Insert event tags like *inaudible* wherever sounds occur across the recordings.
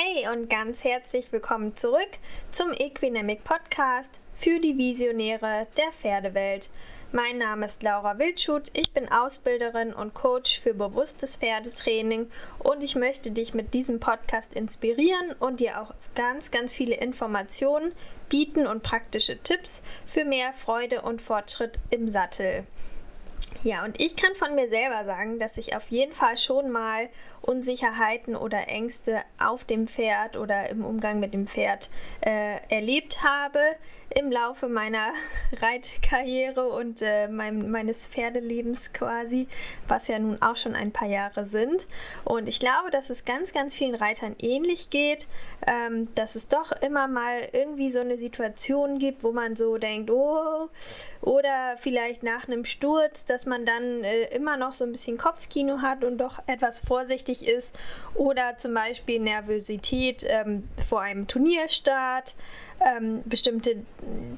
Hey und ganz herzlich willkommen zurück zum Equinemic Podcast für die Visionäre der Pferdewelt. Mein Name ist Laura Wildschut, ich bin Ausbilderin und Coach für bewusstes Pferdetraining und ich möchte dich mit diesem Podcast inspirieren und dir auch ganz, ganz viele Informationen bieten und praktische Tipps für mehr Freude und Fortschritt im Sattel. Ja, und ich kann von mir selber sagen, dass ich auf jeden Fall schon mal Unsicherheiten oder Ängste auf dem Pferd oder im Umgang mit dem Pferd äh, erlebt habe im Laufe meiner *laughs* Reitkarriere und äh, mein, meines Pferdelebens quasi, was ja nun auch schon ein paar Jahre sind. Und ich glaube, dass es ganz, ganz vielen Reitern ähnlich geht, ähm, dass es doch immer mal irgendwie so eine Situation gibt, wo man so denkt, oh, oder vielleicht nach einem Sturz, dass man dann äh, immer noch so ein bisschen Kopfkino hat und doch etwas vorsichtig ist, oder zum Beispiel Nervosität ähm, vor einem Turnierstart ähm, bestimmte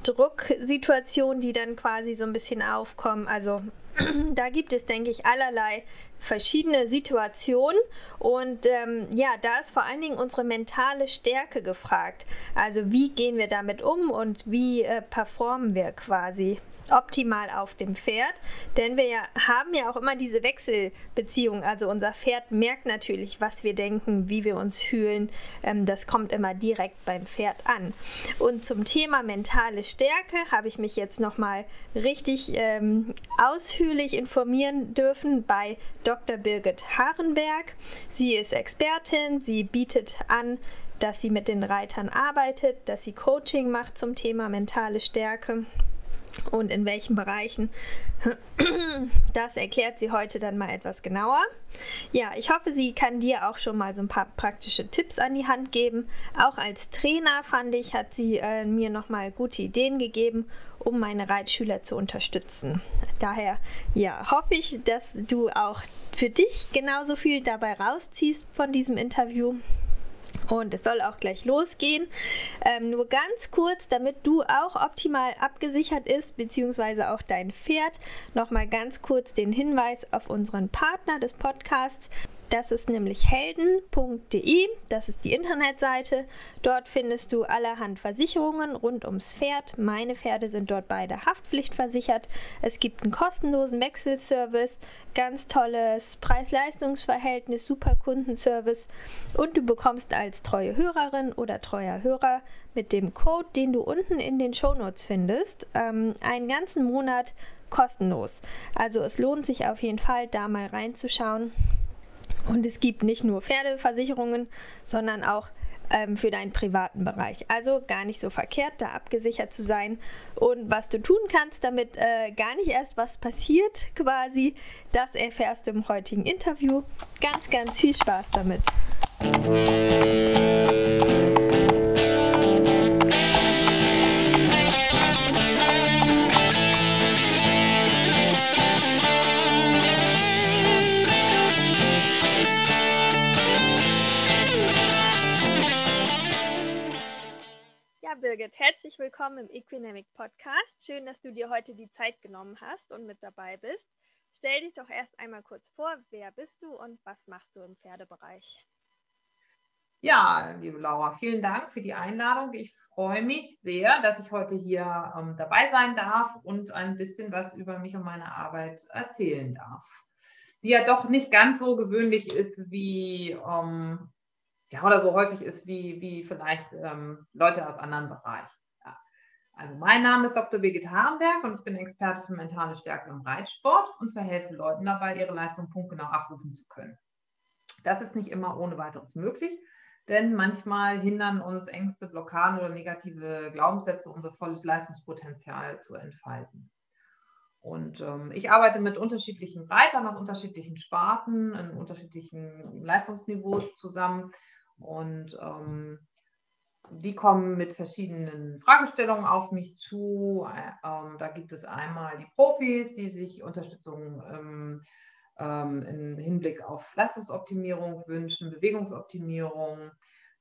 Drucksituationen, die dann quasi so ein bisschen aufkommen. Also *clears throat* da gibt es, denke ich, allerlei verschiedene Situationen und ähm, ja, da ist vor allen Dingen unsere mentale Stärke gefragt. Also wie gehen wir damit um und wie äh, performen wir quasi optimal auf dem Pferd, denn wir haben ja auch immer diese Wechselbeziehung. Also unser Pferd merkt natürlich, was wir denken, wie wir uns fühlen. Ähm, das kommt immer direkt beim Pferd an. Und zum Thema mentale Stärke habe ich mich jetzt nochmal richtig ähm, ausführlich informieren dürfen bei Dr. Birgit Harenberg. Sie ist Expertin, sie bietet an, dass sie mit den Reitern arbeitet, dass sie Coaching macht zum Thema mentale Stärke und in welchen Bereichen. *clears throat* Das erklärt sie heute dann mal etwas genauer. Ja, ich hoffe, sie kann dir auch schon mal so ein paar praktische Tipps an die Hand geben. Auch als Trainer fand ich, hat sie äh, mir noch mal gute Ideen gegeben, um meine Reitschüler zu unterstützen. Daher, ja, hoffe ich, dass du auch für dich genauso viel dabei rausziehst von diesem Interview. Und es soll auch gleich losgehen. Ähm, nur ganz kurz, damit du auch optimal abgesichert ist, beziehungsweise auch dein Pferd, nochmal ganz kurz den Hinweis auf unseren Partner des Podcasts. Das ist nämlich helden.de, das ist die Internetseite. Dort findest du allerhand Versicherungen rund ums Pferd. Meine Pferde sind dort beide haftpflichtversichert. Es gibt einen kostenlosen Wechselservice, ganz tolles Preis-Leistungs-Verhältnis, super Kundenservice und du bekommst als treue Hörerin oder treuer Hörer mit dem Code, den du unten in den Shownotes findest, ähm, einen ganzen Monat kostenlos. Also es lohnt sich auf jeden Fall, da mal reinzuschauen. Und es gibt nicht nur Pferdeversicherungen, sondern auch ähm, für deinen privaten Bereich. Also gar nicht so verkehrt, da abgesichert zu sein. Und was du tun kannst, damit äh, gar nicht erst was passiert, quasi, das erfährst du im heutigen Interview. Ganz, ganz viel Spaß damit. Birgit, herzlich willkommen im Equinamic Podcast. Schön, dass du dir heute die Zeit genommen hast und mit dabei bist. Stell dich doch erst einmal kurz vor, wer bist du und was machst du im Pferdebereich? Ja, liebe Laura, vielen Dank für die Einladung. Ich freue mich sehr, dass ich heute hier ähm, dabei sein darf und ein bisschen was über mich und meine Arbeit erzählen darf. Die ja doch nicht ganz so gewöhnlich ist wie ähm, ja, oder so häufig ist wie, wie vielleicht ähm, Leute aus anderen Bereichen. Also mein Name ist Dr. Birgit Harenberg und ich bin Experte für mentale Stärke im Reitsport und verhelfe Leuten dabei, ihre Leistung punktgenau abrufen zu können. Das ist nicht immer ohne weiteres möglich, denn manchmal hindern uns Ängste, Blockaden oder negative Glaubenssätze, unser volles Leistungspotenzial zu entfalten. Und ähm, ich arbeite mit unterschiedlichen Reitern aus unterschiedlichen Sparten, in unterschiedlichen Leistungsniveaus zusammen und ähm, die kommen mit verschiedenen Fragestellungen auf mich zu. Ähm, da gibt es einmal die Profis, die sich Unterstützung ähm, ähm, im Hinblick auf Leistungsoptimierung wünschen, Bewegungsoptimierung.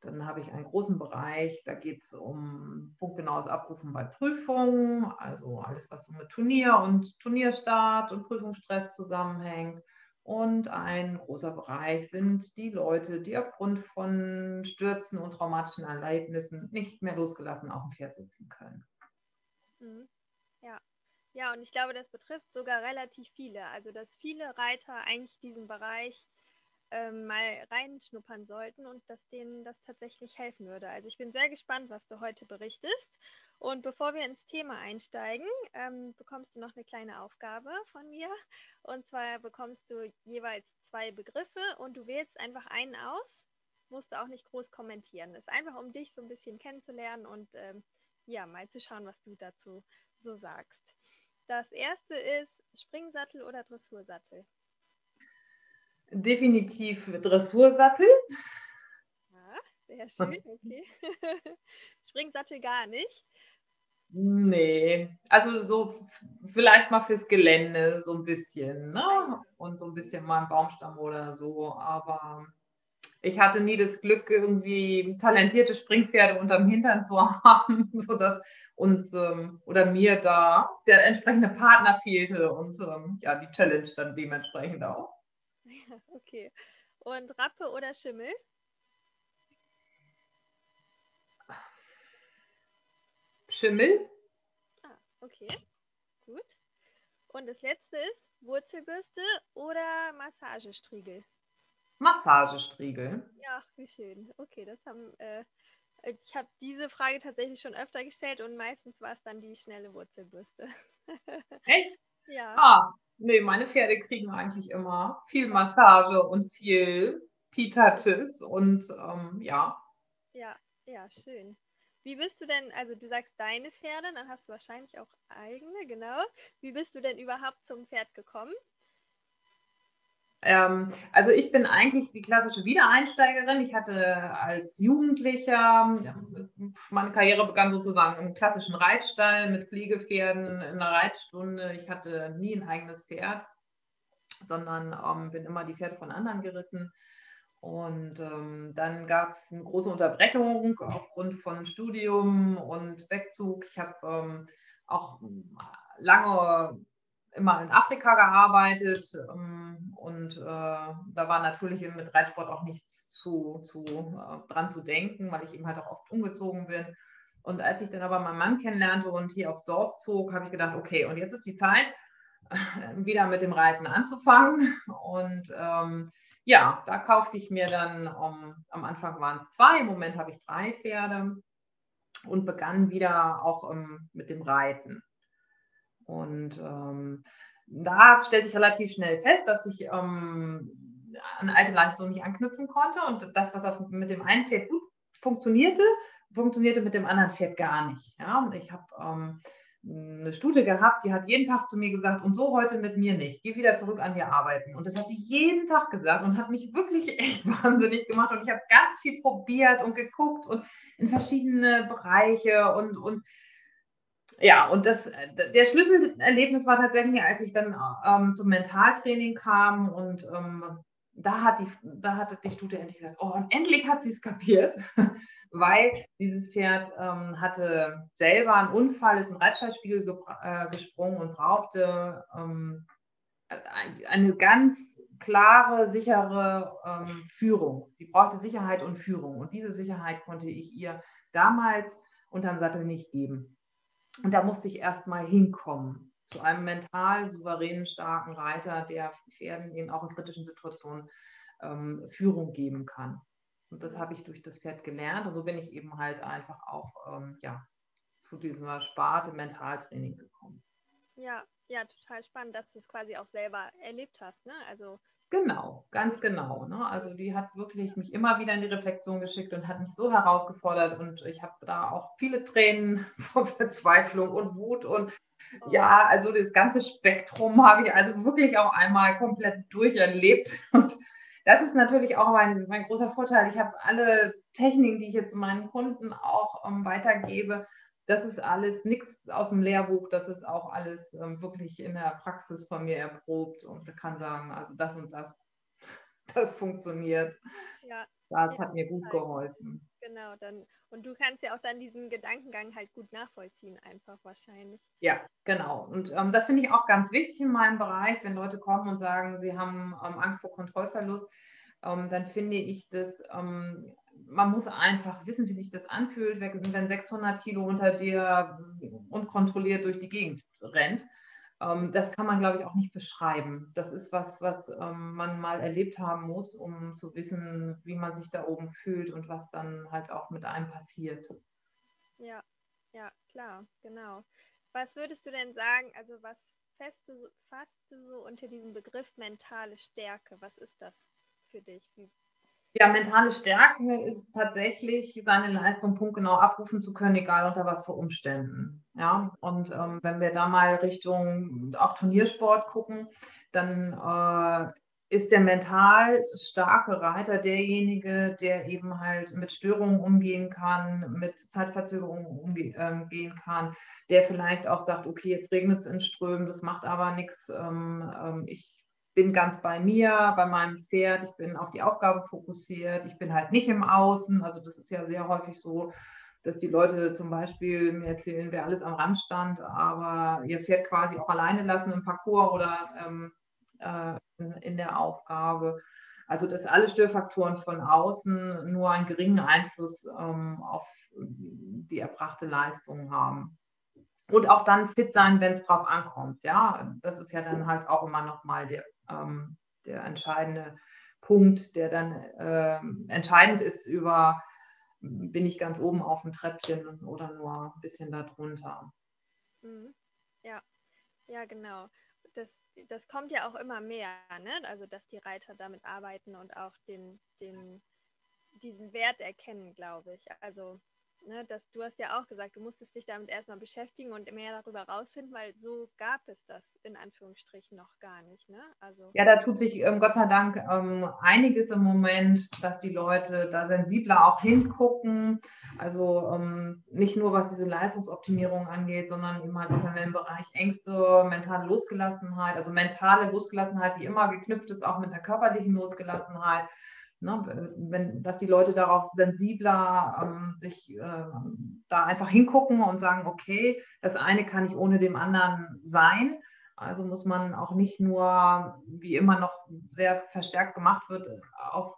Dann habe ich einen großen Bereich, da geht es um punktgenaues Abrufen bei Prüfungen, also alles, was so mit Turnier und Turnierstart und Prüfungsstress zusammenhängt Und ein großer Bereich sind die Leute, die aufgrund von Stürzen und traumatischen Erlebnissen nicht mehr losgelassen auf dem Pferd sitzen können. Mhm. Ja. Ja, und ich glaube, das betrifft sogar relativ viele. Also, dass viele Reiter eigentlich diesen Bereich ähm, mal reinschnuppern sollten und dass denen das tatsächlich helfen würde. Also ich bin sehr gespannt, was du heute berichtest. Und bevor wir ins Thema einsteigen, ähm, bekommst du noch eine kleine Aufgabe von mir. Und zwar bekommst du jeweils zwei Begriffe und du wählst einfach einen aus. Musst du auch nicht groß kommentieren. Das ist einfach, um dich so ein bisschen kennenzulernen und ähm, ja, mal zu schauen, was du dazu so sagst. Das erste ist Springsattel oder Dressursattel? Definitiv Dressursattel. Ja, sehr schön, okay. *laughs* Springsattel gar nicht. Nee, also so vielleicht mal fürs Gelände so ein bisschen, ne? Und so ein bisschen mal ein Baumstamm oder so. Aber ich hatte nie das Glück, irgendwie talentierte Springpferde unterm Hintern zu *laughs* haben, sodass uns ähm, oder mir da der entsprechende Partner fehlte und ähm, ja, die Challenge dann dementsprechend auch. *laughs* okay. Und Rappe oder Schimmel? Schimmel. Ah, okay. Gut. Und das letzte ist Wurzelbürste oder Massagestriegel? Massagestriegel. Ja, wie schön. Okay, das haben äh, ich habe diese Frage tatsächlich schon öfter gestellt und meistens war es dann die schnelle Wurzelbürste. *laughs* Echt? Ja. Ah, nee, meine Pferde kriegen eigentlich immer viel Massage und viel P-Touches und ähm, ja. Ja, ja, schön. Wie bist du denn, also du sagst deine Pferde, dann hast du wahrscheinlich auch eigene, genau. Wie bist du denn überhaupt zum Pferd gekommen? Ähm, also ich bin eigentlich die klassische Wiedereinsteigerin. Ich hatte als Jugendlicher, meine Karriere begann sozusagen im klassischen Reitstall mit Pflegepferden in der Reitstunde. Ich hatte nie ein eigenes Pferd, sondern ähm, bin immer die Pferde von anderen geritten. Und ähm, dann gab es eine große Unterbrechung aufgrund von Studium und Wegzug. Ich habe ähm, auch lange immer in Afrika gearbeitet ähm, und äh, da war natürlich mit Reitsport auch nichts zu, zu äh, dran zu denken, weil ich eben halt auch oft umgezogen bin. Und als ich dann aber meinen Mann kennenlernte und hier aufs Dorf zog, habe ich gedacht, okay, und jetzt ist die Zeit, *laughs* wieder mit dem Reiten anzufangen. Und ähm, ja, da kaufte ich mir dann, um, am Anfang waren es zwei, im Moment habe ich drei Pferde und begann wieder auch um, ähm, mit dem Reiten. Und ähm, da stellte ich relativ schnell fest, dass ich ähm, an alte Leistungen nicht anknüpfen konnte und das, was auf, mit dem einen Pferd gut funktionierte, funktionierte mit dem anderen Pferd gar nicht. Ja? Und ich habe ähm, eine Stute gehabt, die hat jeden Tag zu mir gesagt, und so heute mit mir nicht. Geh wieder zurück an dir arbeiten. Und das hat sie jeden Tag gesagt und hat mich wirklich *laughs* echt wahnsinnig gemacht. Und ich habe ganz viel probiert und geguckt und in verschiedene Bereiche und, und ja, und das, der Schlüsselerlebnis war tatsächlich, als ich dann ähm, zum Mentaltraining kam und ähm, da hat die, da hat die Stute endlich gesagt, oh, und endlich hat sie es kapiert, *laughs* weil dieses Pferd ähm, hatte selber einen Unfall, ist in den Reitschallspiegel äh, gesprungen und brauchte ähm, eine ganz klare, sichere ähm, Führung. Die brauchte Sicherheit und Führung und diese Sicherheit konnte ich ihr damals unterm Sattel nicht geben. Und da musste ich erstmal hinkommen zu einem mental souveränen, starken Reiter, der Pferden in auch in kritischen Situationen ähm, Führung geben kann. Und das habe ich durch das Pferd gelernt. Und so bin ich eben halt einfach auch ähm, ja, zu dieser Sparte Mentaltraining gekommen. Ja, ja, total spannend, dass du es quasi auch selber erlebt hast. Ne? Also Genau, ganz genau. Ne? Also die hat wirklich mich immer wieder in die Reflexion geschickt und hat mich so herausgefordert und ich habe da auch viele Tränen *laughs* von Verzweiflung und Wut und ja, also das ganze Spektrum habe ich also wirklich auch einmal komplett durcherlebt und das ist natürlich auch mein, mein großer Vorteil. Ich habe alle Techniken, die ich jetzt meinen Kunden auch ähm, weitergebe, das ist alles nichts aus dem Lehrbuch, das ist auch alles ähm, wirklich in der Praxis von mir erprobt und ich kann sagen, also das und das, *laughs* das funktioniert. Ja. Das hat mir gut geholfen. Genau, dann und du kannst ja auch dann diesen Gedankengang halt gut nachvollziehen, einfach wahrscheinlich. Ja, genau. Und ähm, das finde ich auch ganz wichtig in meinem Bereich, wenn Leute kommen und sagen, sie haben ähm, Angst vor Kontrollverlust, ähm, dann finde ich das, ähm, man muss einfach wissen, wie sich das anfühlt, wenn 600 Kilo unter dir unkontrolliert durch die Gegend rennt ähm, das kann man, glaube ich, auch nicht beschreiben. Das ist was, was ähm, man mal erlebt haben muss, um zu wissen, wie man sich da oben fühlt und was dann halt auch mit einem passiert. Ja, ja, klar, genau. Was würdest du denn sagen, also was fasst du, fasst du so unter diesem Begriff mentale Stärke? Was ist das für dich? Wie, ja, mentale Stärke ist tatsächlich, seine Leistung punktgenau abrufen zu können, egal unter was für Umständen. Ja, und ähm, wenn wir da mal Richtung auch Turniersport gucken, dann äh, ist der mental starke Reiter derjenige, der eben halt mit Störungen umgehen kann, mit Zeitverzögerungen umgehen ähm, kann, der vielleicht auch sagt, okay, jetzt regnet es in Strömen, das macht aber nichts, ähm, ähm, ich bin ganz bei mir, bei meinem Pferd, ich bin auf die Aufgabe fokussiert, ich bin halt nicht im Außen. Also das ist ja sehr häufig so, dass die Leute zum Beispiel mir erzählen, wer alles am Rand stand, aber ihr Pferd quasi auch alleine lassen im Parcours oder ähm, äh, in, der Aufgabe. Also dass alle Störfaktoren von außen nur einen geringen Einfluss ähm, auf die erbrachte Leistung haben. Und auch dann fit sein, wenn es drauf ankommt. Ja, das ist ja dann halt auch immer nochmal der ähm, der entscheidende Punkt, der dann äh, entscheidend ist über, bin ich ganz oben auf dem Treppchen oder nur ein bisschen darunter. Mhm. Ja, ja, genau. Das, das kommt ja auch immer mehr, ne? also dass die Reiter damit arbeiten und auch den, den, diesen Wert erkennen, glaube ich. Also ne, dass du hast ja auch gesagt, du musstest dich damit erstmal beschäftigen und mehr darüber rausfinden, weil so gab es das in Anführungsstrichen noch gar nicht. Ne? Also ja, da tut sich ähm, Gott sei Dank ähm, einiges im Moment, dass die Leute da sensibler auch hingucken. Also ähm, nicht nur was diese Leistungsoptimierung angeht, sondern eben halt im Bereich Ängste, mentale Losgelassenheit, also mentale Losgelassenheit, die immer geknüpft ist, auch mit einer körperlichen Losgelassenheit Ne, wenn, dass die Leute darauf sensibler ähm, sich äh, da einfach hingucken und sagen, okay, das eine kann ich ohne dem anderen sein. Also muss man auch nicht nur, wie immer noch sehr verstärkt gemacht wird, auf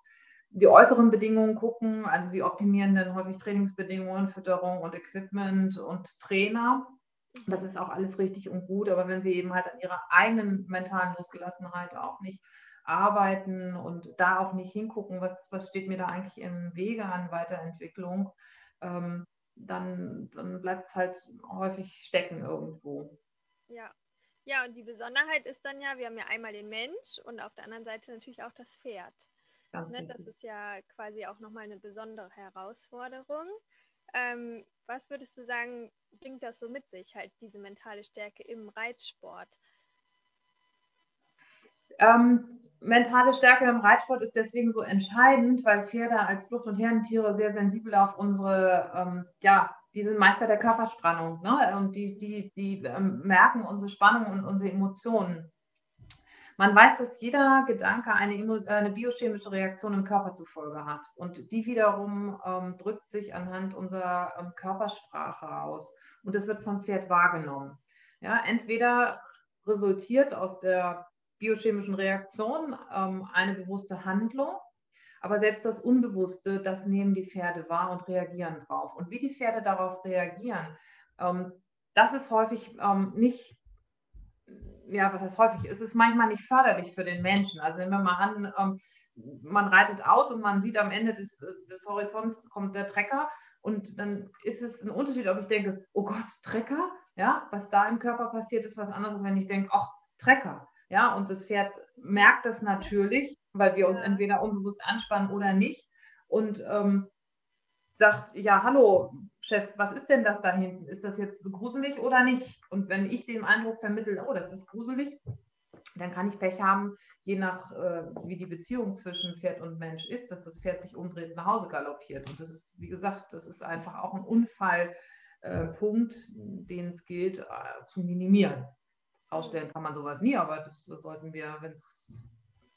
die äußeren Bedingungen gucken. Also sie optimieren dann häufig Trainingsbedingungen, Fütterung und Equipment und Trainer. Das ist auch alles richtig und gut, aber wenn sie eben halt an ihrer eigenen mentalen Losgelassenheit auch nicht arbeiten und da auch nicht hingucken, was, was steht mir da eigentlich im Wege an Weiterentwicklung, ähm, dann, dann bleibt es halt häufig stecken irgendwo. Ja. Ja, und die Besonderheit ist dann ja, wir haben ja einmal den Mensch und auf der anderen Seite natürlich auch das Pferd. Ne, das ist ja quasi auch nochmal eine besondere Herausforderung. Ähm, was würdest du sagen, bringt das so mit sich, halt diese mentale Stärke im Reitsport? Ähm, mentale Stärke im Reitsport ist deswegen so entscheidend, weil Pferde als Flucht- und Herdentiere sehr sensibel auf unsere, ähm, ja, die sind Meister der Körperspannung. Ne? Und die, die, die ähm, merken unsere Spannung und unsere Emotionen. Man weiß, dass jeder Gedanke eine, eine biochemische Reaktion im Körper zufolge hat. Und die wiederum ähm, drückt sich anhand unserer ähm, Körpersprache aus. Und das wird vom Pferd wahrgenommen. Ja, entweder resultiert aus der biochemischen Reaktion ähm, eine bewusste Handlung. Aber selbst das Unbewusste, das nehmen die Pferde wahr und reagieren drauf. Und wie die Pferde darauf reagieren, ähm, das ist häufig ähm, nicht, ja, was heißt häufig, es ist manchmal nicht förderlich für den Menschen. Also nehmen wir mal an, ähm, man reitet aus und man sieht am Ende des, des Horizonts kommt der Trecker und dann ist es ein Unterschied, ob ich denke, oh Gott, Trecker, ja, was da im Körper passiert, ist was anderes, wenn ich denke, ach, Trecker. Ja, und das Pferd merkt das natürlich, weil wir uns entweder unbewusst anspannen oder nicht. Und ähm, sagt, ja, hallo, Chef, was ist denn das da hinten? Ist das jetzt gruselig oder nicht? Und wenn ich den Eindruck vermittle, oh, das ist gruselig, dann kann ich Pech haben, je nach äh, wie die Beziehung zwischen Pferd und Mensch ist, dass das Pferd sich umdreht und nach Hause galoppiert. Und das ist, wie gesagt, das ist einfach auch ein Unfallpunkt, äh, den es gilt äh, zu minimieren. Ausstellen kann man sowas nie, aber das sollten wir, wenn es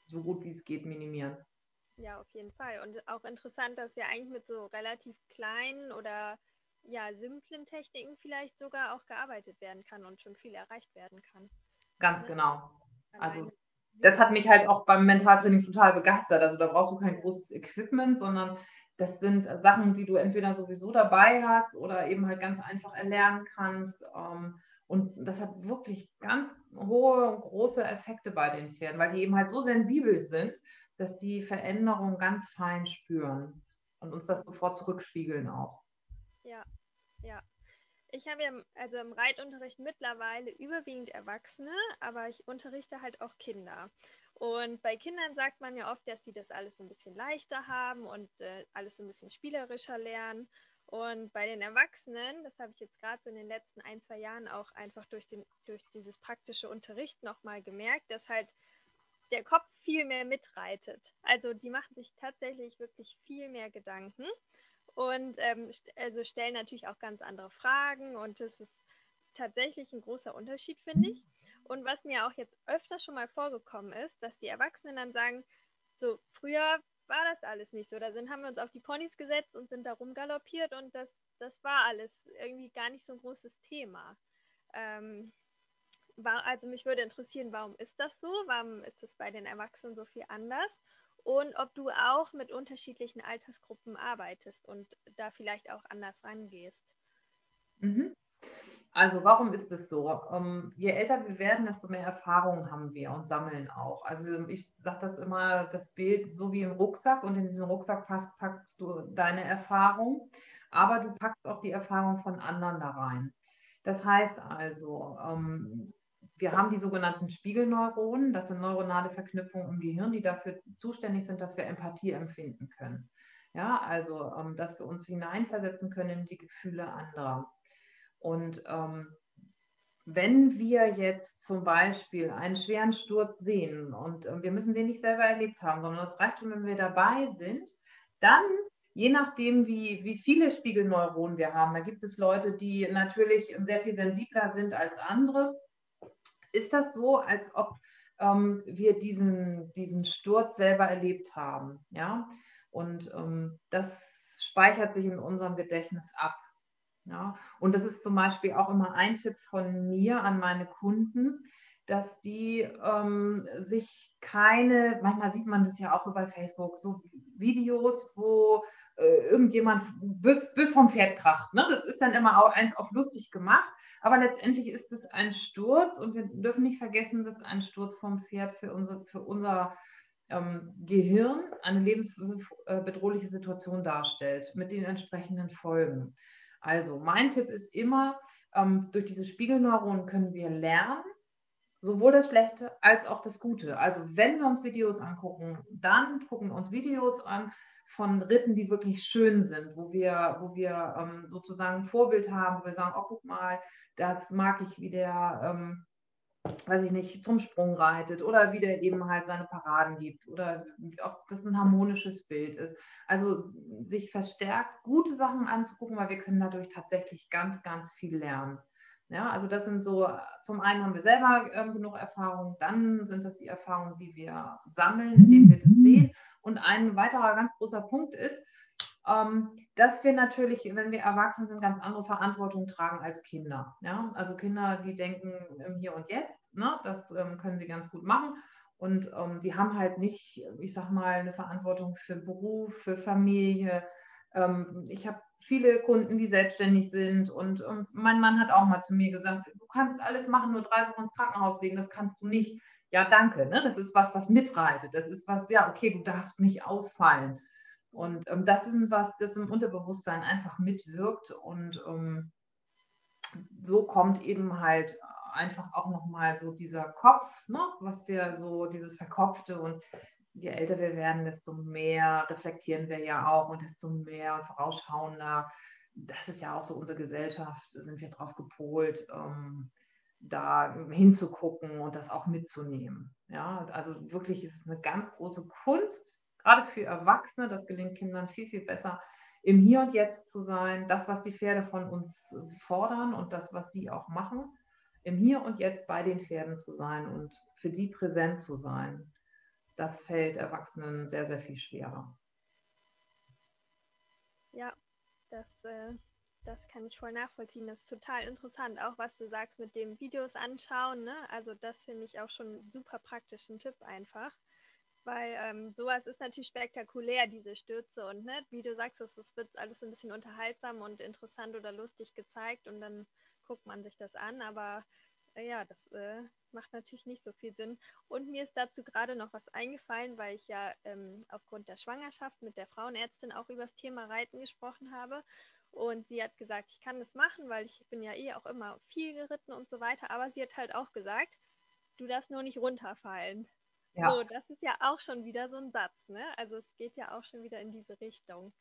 so gut wie es geht, minimieren. Ja, auf jeden Fall. Und auch interessant, dass ja eigentlich mit so relativ kleinen oder ja, simplen Techniken vielleicht sogar auch gearbeitet werden kann und schon viel erreicht werden kann. Ganz ne? genau. Also das hat mich halt auch beim Mentaltraining total begeistert. Also da brauchst du kein großes Equipment, sondern das sind Sachen, die du entweder sowieso dabei hast oder eben halt ganz einfach erlernen kannst. Ähm, und das hat wirklich ganz hohe, große Effekte bei den Pferden, weil die eben halt so sensibel sind, dass die Veränderungen ganz fein spüren und uns das sofort zurückspiegeln auch. Ja, ja. Ich habe ja also im Reitunterricht mittlerweile überwiegend Erwachsene, aber ich unterrichte halt auch Kinder. Und bei Kindern sagt man ja oft, dass sie das alles so ein bisschen leichter haben und äh, alles so ein bisschen spielerischer lernen. Und bei den Erwachsenen, das habe ich jetzt gerade so in den letzten ein, zwei Jahren auch einfach durch, den, durch dieses praktische Unterricht nochmal gemerkt, dass halt der Kopf viel mehr mitreitet. Also die machen sich tatsächlich wirklich viel mehr Gedanken und ähm, st also stellen natürlich auch ganz andere Fragen und das ist tatsächlich ein großer Unterschied, finde ich. Und was mir auch jetzt öfter schon mal vorgekommen ist, dass die Erwachsenen dann sagen, so früher war das alles nicht so. Da sind, haben wir uns auf die Ponys gesetzt und sind da rumgaloppiert und das, das war alles irgendwie gar nicht so ein großes Thema. Ähm, war, also mich würde interessieren, warum ist das so? Warum ist es bei den Erwachsenen so viel anders? Und ob du auch mit unterschiedlichen Altersgruppen arbeitest und da vielleicht auch anders rangehst. Mhm. Also warum ist es so? Ähm, je älter wir werden, desto mehr Erfahrungen haben wir und sammeln auch. Also ich sage das immer, das Bild so wie im Rucksack und in diesen Rucksack packst, packst du deine Erfahrung, aber du packst auch die Erfahrung von anderen da rein. Das heißt also, ähm, wir haben die sogenannten Spiegelneuronen, das sind neuronale Verknüpfungen im Gehirn, die dafür zuständig sind, dass wir Empathie empfinden können. Ja, also ähm, dass wir uns hineinversetzen können in die Gefühle anderer. Und ähm, wenn wir jetzt zum Beispiel einen schweren Sturz sehen und äh, wir müssen den nicht selber erlebt haben, sondern es reicht schon, wenn wir dabei sind, dann, je nachdem, wie, wie viele Spiegelneuronen wir haben, da gibt es Leute, die natürlich sehr viel sensibler sind als andere, ist das so, als ob ähm, wir diesen, diesen Sturz selber erlebt haben. Ja? Und ähm, das speichert sich in unserem Gedächtnis ab. Ja, und das ist zum Beispiel auch immer ein Tipp von mir an meine Kunden, dass die ähm, sich keine, manchmal sieht man das ja auch so bei Facebook, so Videos, wo äh, irgendjemand bis, bis vom Pferd kracht. Ne? Das ist dann immer auch eins auf lustig gemacht, aber letztendlich ist es ein Sturz und wir dürfen nicht vergessen, dass ein Sturz vom Pferd für unser, für unser ähm, Gehirn eine lebensbedrohliche Situation darstellt mit den entsprechenden Folgen. Also mein Tipp ist immer, ähm, durch diese Spiegelneuronen können wir lernen, sowohl das Schlechte als auch das Gute. Also wenn wir uns Videos angucken, dann gucken wir uns Videos an von Ritten, die wirklich schön sind, wo wir, wo wir ähm, sozusagen ein Vorbild haben, wo wir sagen, oh guck mal, das mag ich, wie der ähm, weiß ich nicht, zum Sprung reitet oder wie der eben halt seine Paraden gibt oder ob das ein harmonisches Bild ist. Also sich verstärkt gute Sachen anzugucken, weil wir können dadurch tatsächlich ganz, ganz viel lernen. Ja, also das sind so, zum einen haben wir selber ähm, genug Erfahrung, dann sind das die Erfahrungen, die wir sammeln, indem wir das sehen. Und ein weiterer ganz großer Punkt ist, dass wir natürlich, wenn wir erwachsen sind, ganz andere Verantwortung tragen als Kinder. Ja? Also Kinder, die denken Hier und Jetzt, ne? das ähm, können sie ganz gut machen. Und ähm, die haben halt nicht, ich sag mal, eine Verantwortung für Beruf, für Familie. Ähm, ich habe viele Kunden, die selbstständig sind. Und, und mein Mann hat auch mal zu mir gesagt, du kannst alles machen, nur drei Wochen ins Krankenhaus legen, das kannst du nicht. Ja, danke. Ne? Das ist was, was mitreitet. Das ist was, ja, okay, du darfst nicht ausfallen. Und ähm, das ist was, das im Unterbewusstsein einfach mitwirkt und ähm, so kommt eben halt einfach auch nochmal so dieser Kopf, ne, was wir so, dieses Verkopfte und je älter wir werden, desto mehr reflektieren wir ja auch und desto mehr vorausschauender. Das ist ja auch so unsere Gesellschaft, sind wir drauf gepolt, ähm, da hinzugucken und das auch mitzunehmen. Ja, also wirklich ist es eine ganz große Kunst, gerade für Erwachsene, das gelingt Kindern viel, viel besser, im Hier und Jetzt zu sein, das, was die Pferde von uns fordern und das, was die auch machen, im Hier und Jetzt bei den Pferden zu sein und für die präsent zu sein. das fällt Erwachsenen sehr, sehr viel schwerer. Ja, das, äh, das kann ich voll nachvollziehen. Das ist total interessant, auch was du sagst mit dem Videos anschauen. Ne? Also das finde ich auch schon super praktischen Tipp einfach. Weil ähm, sowas ist natürlich spektakulär, diese Stürze. Und ne, wie du sagst, es wird alles so ein bisschen unterhaltsam und interessant oder lustig gezeigt und dann guckt man sich das an. Aber äh, ja, das äh, macht natürlich nicht so viel Sinn. Und mir ist dazu gerade noch was eingefallen, weil ich ja ähm, aufgrund der Schwangerschaft mit der Frauenärztin auch über das Thema Reiten gesprochen habe. Und sie hat gesagt, ich kann das machen, weil ich bin ja eh auch immer viel geritten und so weiter. Aber sie hat halt auch gesagt, du darfst nur nicht runterfallen. Ja. So, das ist ja auch schon wieder so ein Satz, ne? Also es geht ja auch schon wieder in diese Richtung.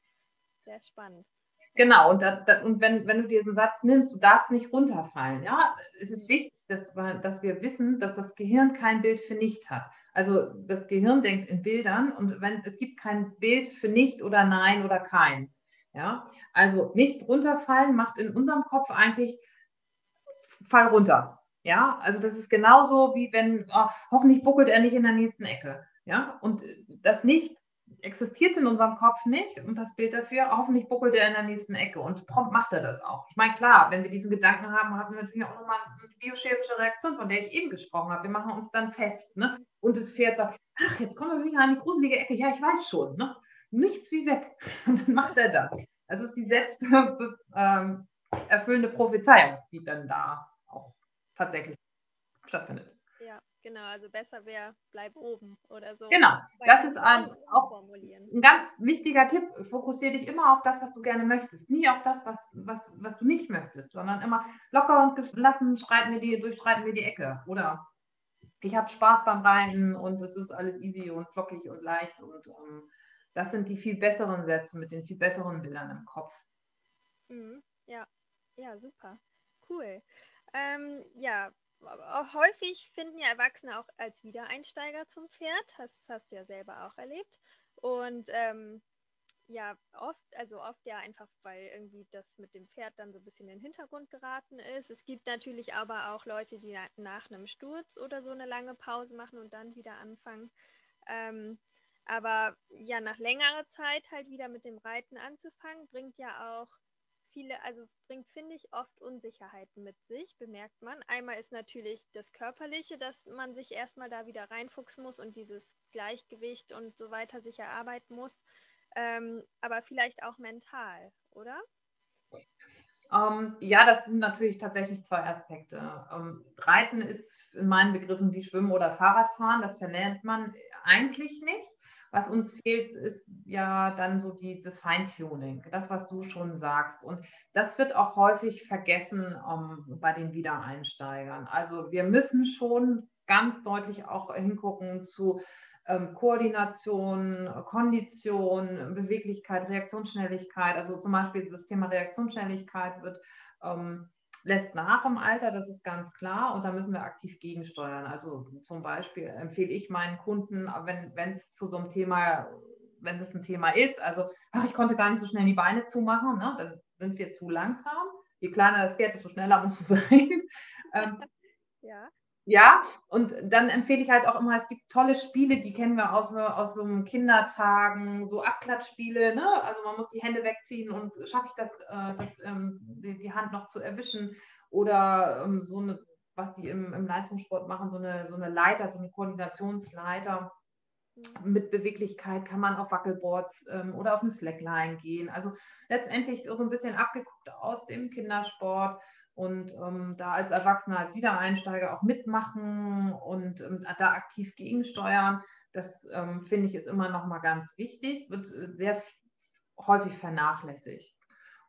Sehr spannend. Genau, und, da, da, und wenn, wenn du diesen Satz nimmst, du darfst nicht runterfallen, ja, es ist wichtig, dass, dass wir wissen, dass das Gehirn kein Bild für nicht hat. Also das Gehirn denkt in Bildern und wenn es gibt kein Bild für nicht oder nein oder kein. Ja, also nicht runterfallen macht in unserem Kopf eigentlich Fall runter. Ja, also das ist genauso wie wenn, oh, hoffentlich buckelt er nicht in der nächsten Ecke. Ja, und das nicht existiert in unserem Kopf nicht und das Bild dafür, hoffentlich buckelt er in der nächsten Ecke und prompt macht er das auch. Ich meine, klar, wenn wir diesen Gedanken haben, hatten wir natürlich auch nochmal eine biochemische Reaktion, von der ich eben gesprochen habe. Wir machen uns dann fest, ne? Und das Pferd sagt, ach, jetzt kommen wir wieder an die gruselige Ecke. Ja, ich weiß schon, ne? Nichts wie weg. *laughs* Und dann macht er das. Das ist die selbsterfüllende *laughs* ähm, Prophezeiung, die dann da tatsächlich stattfindet. Ja, genau. Also besser wäre, bleib oben oder so. Genau. Das ist ein, auch ein ganz wichtiger Tipp. Fokussiere dich immer auf das, was du gerne möchtest. Nie auf das, was, was, was du nicht möchtest, sondern immer locker und gelassen streiten wir die, durchstreiten wir die Ecke. Oder ich habe Spaß beim Reiten und es ist alles easy und flockig und leicht und um, ähm, das sind die viel besseren Sätze mit den viel besseren Bildern im Kopf. Mhm. Ja, ja, super. Cool. Ähm, ja, häufig finden ja Erwachsene auch als Wiedereinsteiger zum Pferd. Das hast du ja selber auch erlebt. Und ähm, ja, oft, also oft ja einfach, weil irgendwie das mit dem Pferd dann so ein bisschen in den Hintergrund geraten ist. Es gibt natürlich aber auch Leute, die nach einem Sturz oder so eine lange Pause machen und dann wieder anfangen. Ähm, aber ja, nach längerer Zeit halt wieder mit dem Reiten anzufangen, bringt ja auch viele, also bringt, finde ich, oft Unsicherheiten mit sich, bemerkt man. Einmal ist natürlich das Körperliche, dass man sich erstmal da wieder reinfuchsen muss und dieses Gleichgewicht und so weiter sich erarbeiten muss. Ähm, aber vielleicht auch mental, oder? Ähm, ja, das sind natürlich tatsächlich zwei Aspekte. Ähm, Reiten ist in meinen Begriffen wie Schwimmen oder Fahrradfahren. Das verlernt man eigentlich nicht. Was uns fehlt, ist ja dann so die, das Feintuning, das, was du schon sagst. Und das wird auch häufig vergessen um, ähm, bei den Wiedereinsteigern. Also wir müssen schon ganz deutlich auch hingucken zu ähm, Koordination, Kondition, Beweglichkeit, Reaktionsschnelligkeit. Also zum Beispiel das Thema Reaktionsschnelligkeit wird ähm, lässt nach im Alter, das ist ganz klar. Und da müssen wir aktiv gegensteuern. Also zum Beispiel empfehle ich meinen Kunden, wenn es zu so einem Thema, wenn es ein Thema ist, also ach, ich konnte gar nicht so schnell die Beine zumachen, ne? dann sind wir zu langsam. Je kleiner das Pferd, desto schneller muss es *laughs* sein. ähm, *laughs* ja. Ja, und dann empfehle ich halt auch immer, es gibt tolle Spiele, die kennen wir aus, aus so Kindertagen, so Abklatschspiele, ne? Also man muss die Hände wegziehen und schaffe ich das, äh, das ähm, die, die, Hand noch zu erwischen oder ähm, so eine, was die im, im Leistungssport machen, so eine, so eine Leiter, so eine Koordinationsleiter mhm. mit Beweglichkeit kann man auf Wackelboards ähm, oder auf eine Slackline gehen. Also letztendlich so ein bisschen abgeguckt aus dem Kindersport und ähm, da als Erwachsener, als Wiedereinsteiger auch mitmachen und ähm, da aktiv gegensteuern, das ähm, finde ich ist immer noch mal ganz wichtig, wird äh, sehr häufig vernachlässigt.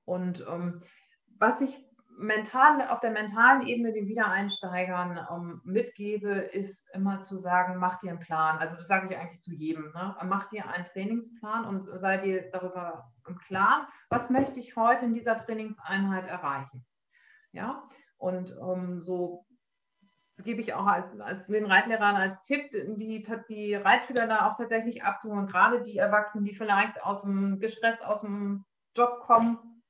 Und ähm, was ich mental, auf der mentalen Ebene den Wiedereinsteigern ähm, mitgebe, ist immer zu sagen, mach dir einen Plan. Also das sage ich eigentlich zu jedem. Ne? Mach dir einen Trainingsplan und sei dir darüber im Klaren, was möchte ich heute in dieser Trainingseinheit erreichen. Ja, und ähm, so gebe ich auch als, als den Reitlehrern als Tipp, die, die Reitschüler da auch tatsächlich abzuholen, gerade die Erwachsenen, die vielleicht aus dem gestresst aus dem Job kommen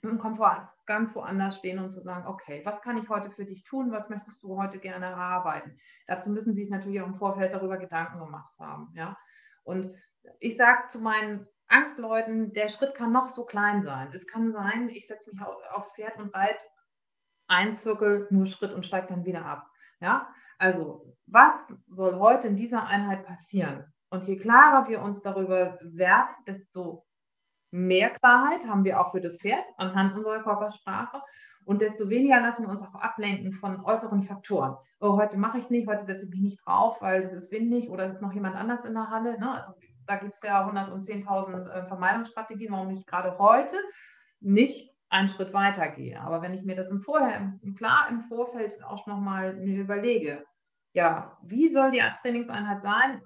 im Komfort ganz woanders stehen und zu sagen, okay, was kann ich heute für dich tun? Was möchtest du heute gerne erarbeiten? Dazu müssen sie sich natürlich auch im Vorfeld darüber Gedanken gemacht haben. Ja? Und ich sage zu meinen Angstleuten, der Schritt kann noch so klein sein. Es kann sein, ich setze mich aufs Pferd und reite einen Zirkel, nur Schritt und steige dann wieder ab. Ja? Also, was soll heute in dieser Einheit passieren? Und je klarer wir uns darüber werden, desto mehr Klarheit haben wir auch für das Pferd anhand unserer Körpersprache und desto weniger lassen wir uns auch ablenken von äußeren Faktoren. Oh, heute mache ich nicht, heute setze ich mich nicht drauf, weil es ist windig oder es ist noch jemand anders in der Halle. Ne? Also da gibt es ja 110.000 äh, Vermeidungsstrategien, warum ich gerade heute nicht einen Schritt weiter gehe. Aber wenn ich mir das im Vorher, im, klar im Vorfeld auch nochmal überlege, ja, wie soll die Trainingseinheit sein?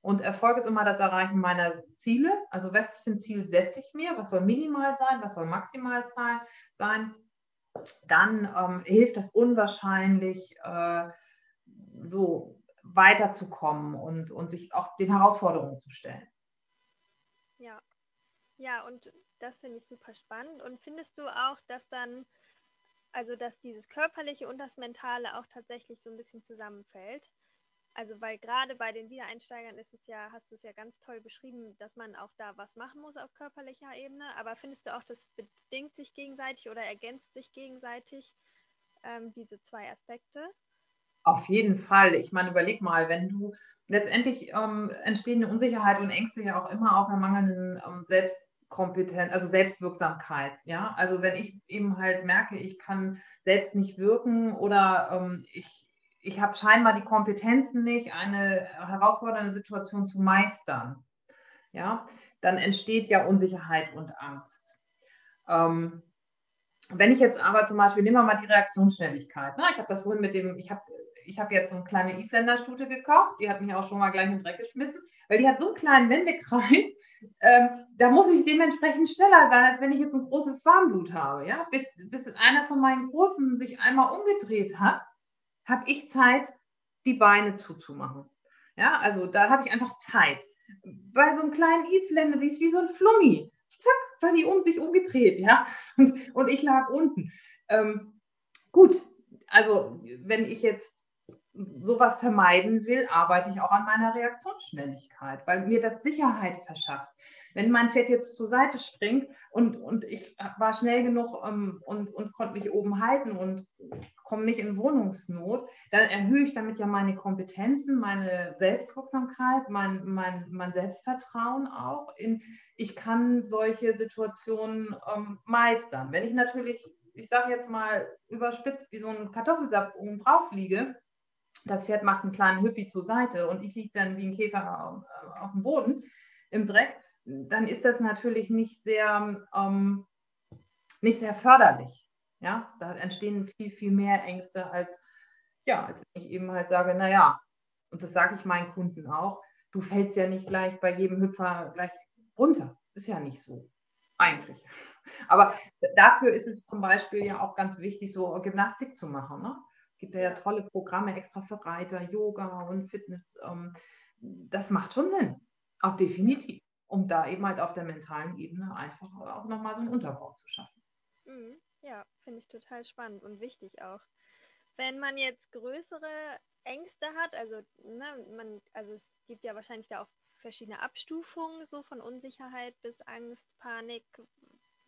Und Erfolg ist immer das Erreichen meiner Ziele. Also was für ein Ziel setze ich mir? Was soll minimal sein? Was soll maximal sein? Dann ähm, hilft das unwahrscheinlich, äh, so weiterzukommen und, und sich auch den Herausforderungen zu stellen. Ja, ja, und das finde ich super spannend. Und findest du auch, dass dann, also dass dieses Körperliche und das Mentale auch tatsächlich so ein bisschen zusammenfällt? Also weil gerade bei den Wiedereinsteigern ist es ja, hast du es ja ganz toll beschrieben, dass man auch da was machen muss auf körperlicher Ebene. Aber findest du auch, das bedingt sich gegenseitig oder ergänzt sich gegenseitig ähm, diese zwei Aspekte? Auf jeden Fall. Ich meine, überleg mal, wenn du letztendlich ähm, entstehen Unsicherheit und Ängste ja auch immer aus einer mangelnden ähm, Selbstkompetenz, also Selbstwirksamkeit. Ja, also wenn ich eben halt merke, ich kann selbst nicht wirken oder ähm, ich ich habe scheinbar die Kompetenzen nicht, eine herausfordernde Situation zu meistern, ja, dann entsteht ja Unsicherheit und Angst. Ähm, wenn ich jetzt aber zum Beispiel, nehmen wir mal die Reaktionsschnelligkeit. Ne? Ich habe das vorhin mit dem, ich habe ich hab jetzt so eine kleine Isländerstute gekauft, die hat mich auch schon mal gleich in den Dreck geschmissen, weil die hat so einen kleinen Wendekreis, ähm, da muss ich dementsprechend schneller sein, als wenn ich jetzt ein großes Warmblut habe. Ja? Bis, bis einer von meinen Großen sich einmal umgedreht hat, habe ich Zeit, die Beine zuzumachen. Ja, also da habe ich einfach Zeit. Bei so einem kleinen Isländer, die ist wie so ein Flummi. Zack, war die um sich umgedreht, ja. Und, und ich lag unten. Ähm, gut, also wenn ich jetzt sowas vermeiden will, arbeite ich auch an meiner Reaktionsschnelligkeit, weil mir das Sicherheit verschafft. Wenn mein Pferd jetzt zur Seite springt und, und ich war schnell genug ähm, und, und konnte mich oben halten und komme nicht in Wohnungsnot, dann erhöhe ich damit ja meine Kompetenzen, meine Selbstwirksamkeit, mein, mein, mein Selbstvertrauen auch. In, ich kann solche Situationen ähm, meistern. Wenn ich natürlich, ich sage jetzt mal, überspitzt wie so ein Kartoffelsack oben drauf liege, das Pferd macht einen kleinen Hüppi zur Seite und ich liege dann wie ein Käfer auf, äh, auf dem Boden im Dreck, dann ist das natürlich nicht sehr, ähm, nicht sehr förderlich. Ja, da entstehen viel, viel mehr Ängste als, ja, als ich eben halt sage, naja, und das sage ich meinen Kunden auch, du fällst ja nicht gleich bei jedem Hüpfer gleich runter. Ist ja nicht so. Eigentlich. Aber dafür ist es zum Beispiel ja auch ganz wichtig, so Gymnastik zu machen. Ne? Gibt ja tolle Programme extra für Reiter, Yoga und Fitness. Ähm, das macht schon Sinn. Auch definitiv um da eben halt auf der mentalen Ebene einfach auch nochmal so einen Unterbau zu schaffen. Mhm. Ja, finde ich total spannend und wichtig auch. Wenn man jetzt größere Ängste hat, also, ne, man, also es gibt ja wahrscheinlich da auch verschiedene Abstufungen, so von Unsicherheit bis Angst, Panik,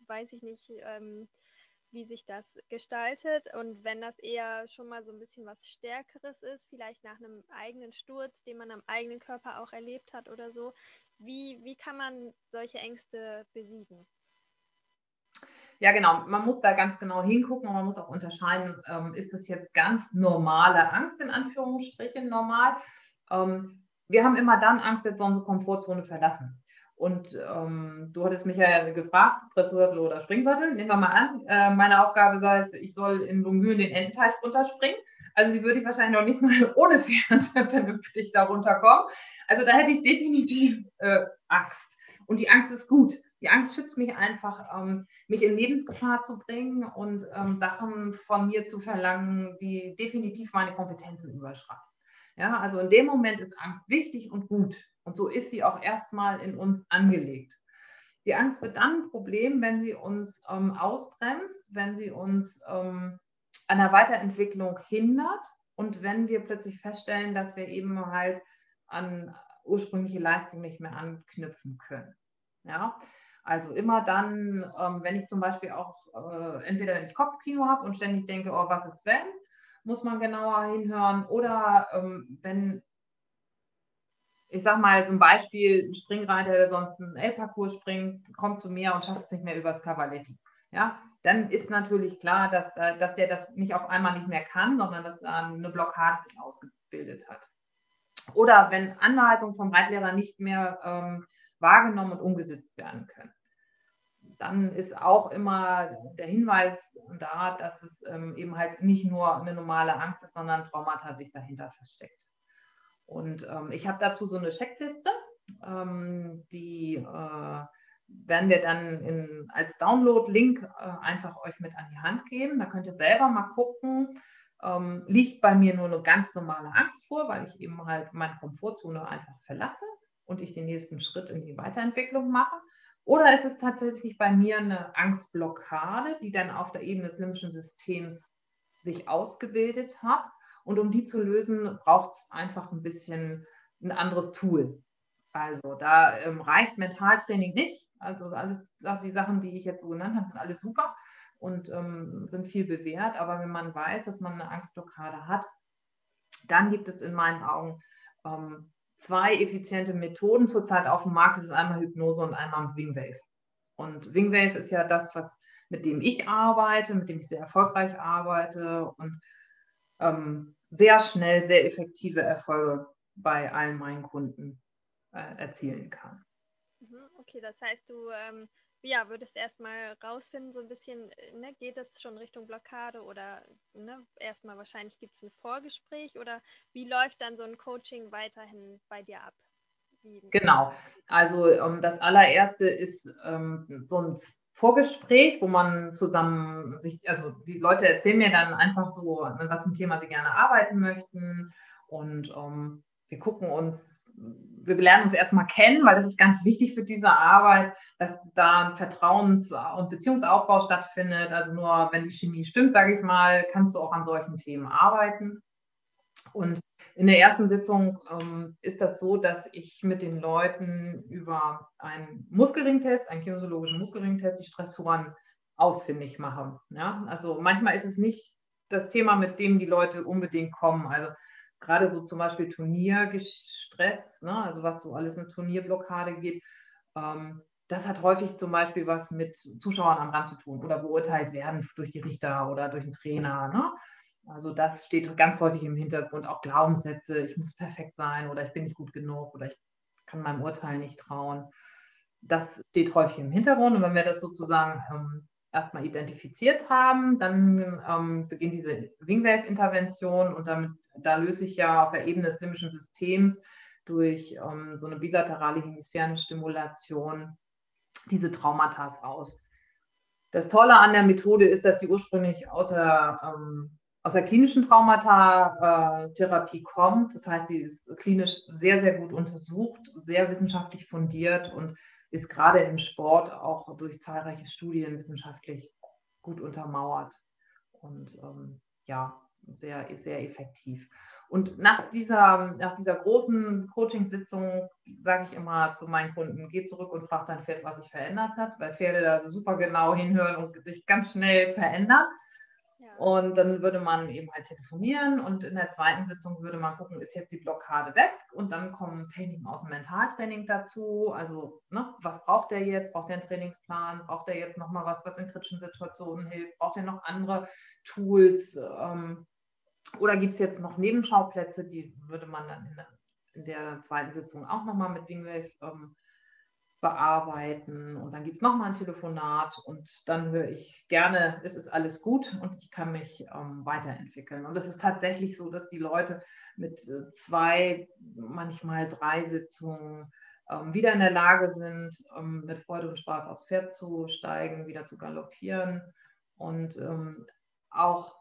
weiß ich nicht, ähm, wie sich das gestaltet. Und wenn das eher schon mal so ein bisschen was Stärkeres ist, vielleicht nach einem eigenen Sturz, den man am eigenen Körper auch erlebt hat oder so, wie, wie kann man solche Ängste besiegen? Ja, genau. Man muss da ganz genau hingucken und man muss auch unterscheiden, ähm, ist das jetzt ganz normale Angst in Anführungsstrichen normal? Ähm, wir haben immer dann Angst, wenn wir unsere Komfortzone verlassen. Und ähm, du hattest mich ja gefragt, Dressursattel oder Springsattel. Nehmen wir mal an, äh, meine Aufgabe sei es, ich soll in Lungmühlen den Ententeich runterspringen. Also die würde ich wahrscheinlich noch nicht *laughs* mal ohne Pferd *laughs* vernünftig da runterkommen. Also da hätte ich definitiv äh, Angst. Und die Angst ist gut. Die Angst schützt mich einfach, ähm, mich in Lebensgefahr zu bringen und ähm, Sachen von mir zu verlangen, die definitiv meine Kompetenzen überschreiten. Ja, also in dem Moment ist Angst wichtig und gut. Und so ist sie auch erstmal in uns angelegt. Die Angst wird dann ein Problem, wenn sie uns ähm, ausbremst, wenn sie uns ähm, an der Weiterentwicklung hindert und wenn wir plötzlich feststellen, dass wir eben halt an ursprüngliche Leistung nicht mehr anknüpfen können. Ja, also immer dann, ähm, wenn ich zum Beispiel auch äh, entweder wenn ich Kopfkino habe und ständig denke, oh, was ist wenn, muss man genauer hinhören oder ähm, wenn ich sag mal zum Beispiel ein Springreiter, der sonst einen L-Parcours springt, kommt zu mir und schafft es nicht mehr übers Cavaletti. Ja, dann ist natürlich klar, dass, dass der das nicht auf einmal nicht mehr kann, sondern dass da eine Blockade sich ausgebildet hat. Oder wenn Anweisungen vom Reitlehrer nicht mehr ähm, wahrgenommen und umgesetzt werden können. Dann ist auch immer der Hinweis da, dass es ähm, eben halt nicht nur eine normale Angst ist, sondern Traumata sich dahinter versteckt. Und ähm, ich habe dazu so eine Checkliste, ähm, die äh, werden wir dann in, als Download-Link äh, einfach euch mit an die Hand geben. Da könnt ihr selber mal gucken, ähm, liegt bei mir nur eine ganz normale Angst vor, weil ich eben halt meine Komfortzone einfach verlasse und ich den nächsten Schritt in die Weiterentwicklung mache. Oder ist es tatsächlich bei mir eine Angstblockade, die dann auf der Ebene des limbischen Systems sich ausgebildet hat und um die zu lösen, braucht es einfach ein bisschen ein anderes Tool. Also da ähm, reicht Mentaltraining nicht. Also alles, die Sachen, die ich jetzt so genannt habe, sind alles super und ähm, sind viel bewährt. Aber wenn man weiß, dass man eine Angstblockade hat, dann gibt es in meinen Augen ähm, zwei effiziente Methoden zurzeit auf dem Markt. Das ist einmal Hypnose und einmal Wingwave. Und Wingwave ist ja das, was, mit dem ich arbeite, mit dem ich sehr erfolgreich arbeite und ähm, sehr schnell sehr effektive Erfolge bei allen meinen Kunden äh, erzielen kann. Mhm, okay, das heißt, du ähm, ja, würdest erstmal rausfinden, so ein bisschen, äh, ne, geht es schon Richtung Blockade oder ne, erstmal wahrscheinlich gibt es ein Vorgespräch oder wie läuft dann so ein Coaching weiterhin bei dir ab? Wie genau, also ähm, das allererste ist ähm, so ein Vorgespräch, wo man zusammen sich, also die Leute erzählen mir dann einfach so, an was ein Thema sie gerne arbeiten möchten. Und ähm, wir gucken uns, wir lernen uns erstmal kennen, weil das ist ganz wichtig für diese Arbeit, dass da ein Vertrauens- und Beziehungsaufbau stattfindet. Also nur wenn die Chemie stimmt, sage ich mal, kannst du auch an solchen Themen arbeiten. Und in der ersten Sitzung ähm, ist das so, dass ich mit den Leuten über einen Muskelringtest, einen kinesiologischen Muskelringtest, die Stressoren ausfindig mache. Ja? Also manchmal ist es nicht das Thema, mit dem die Leute unbedingt kommen. Also gerade so zum Beispiel Turnierstress, ne? also was so alles in Turnierblockade geht, ähm, das hat häufig zum Beispiel was mit Zuschauern am Rand zu tun oder beurteilt werden durch die Richter oder durch den Trainer. Ne? Also das steht ganz häufig im Hintergrund, auch Glaubenssätze, ich muss perfekt sein oder ich bin nicht gut genug oder ich kann meinem Urteil nicht trauen. Das steht häufig im Hintergrund und wenn wir das sozusagen ähm, erstmal identifiziert haben, dann ähm, beginnt diese Wingwave-Intervention und damit, da löse ich ja auf der Ebene des limbischen Systems durch ähm, so eine bilaterale Hemisphärenstimulation diese Traumata aus. Das Tolle an der Methode ist, dass sie ursprünglich außer ähm, aus der klinischen Traumatherapie kommt. Das heißt, sie ist klinisch sehr, sehr gut untersucht, sehr wissenschaftlich fundiert und ist gerade im Sport auch durch zahlreiche Studien wissenschaftlich gut untermauert und ähm, ja, sehr, sehr effektiv. Und nach dieser, nach dieser großen Coaching-Sitzung sage ich immer zu meinen Kunden, geh zurück und frag dein Pferd, was sich verändert hat, weil Pferde da super genau hinhören und sich ganz schnell verändern. Und dann würde man eben halt telefonieren und in der zweiten Sitzung würde man gucken, ist jetzt die Blockade weg und dann kommen Techniken aus dem Mentaltraining dazu. Also, ne, was braucht der jetzt? Braucht er einen Trainingsplan? Braucht er jetzt nochmal was, was in kritischen Situationen hilft? Braucht er noch andere Tools? Ähm, oder gibt es jetzt noch Nebenschauplätze? Die würde man dann in der, in der zweiten Sitzung auch nochmal mit Wingwave ähm, bearbeiten und dann gibt es nochmal ein Telefonat und dann höre ich gerne, es ist alles gut und ich kann mich ähm, weiterentwickeln. Und es ist tatsächlich so, dass die Leute mit äh, zwei, manchmal drei Sitzungen ähm, wieder in der Lage sind, ähm, mit Freude und Spaß aufs Pferd zu steigen, wieder zu galoppieren und ähm, auch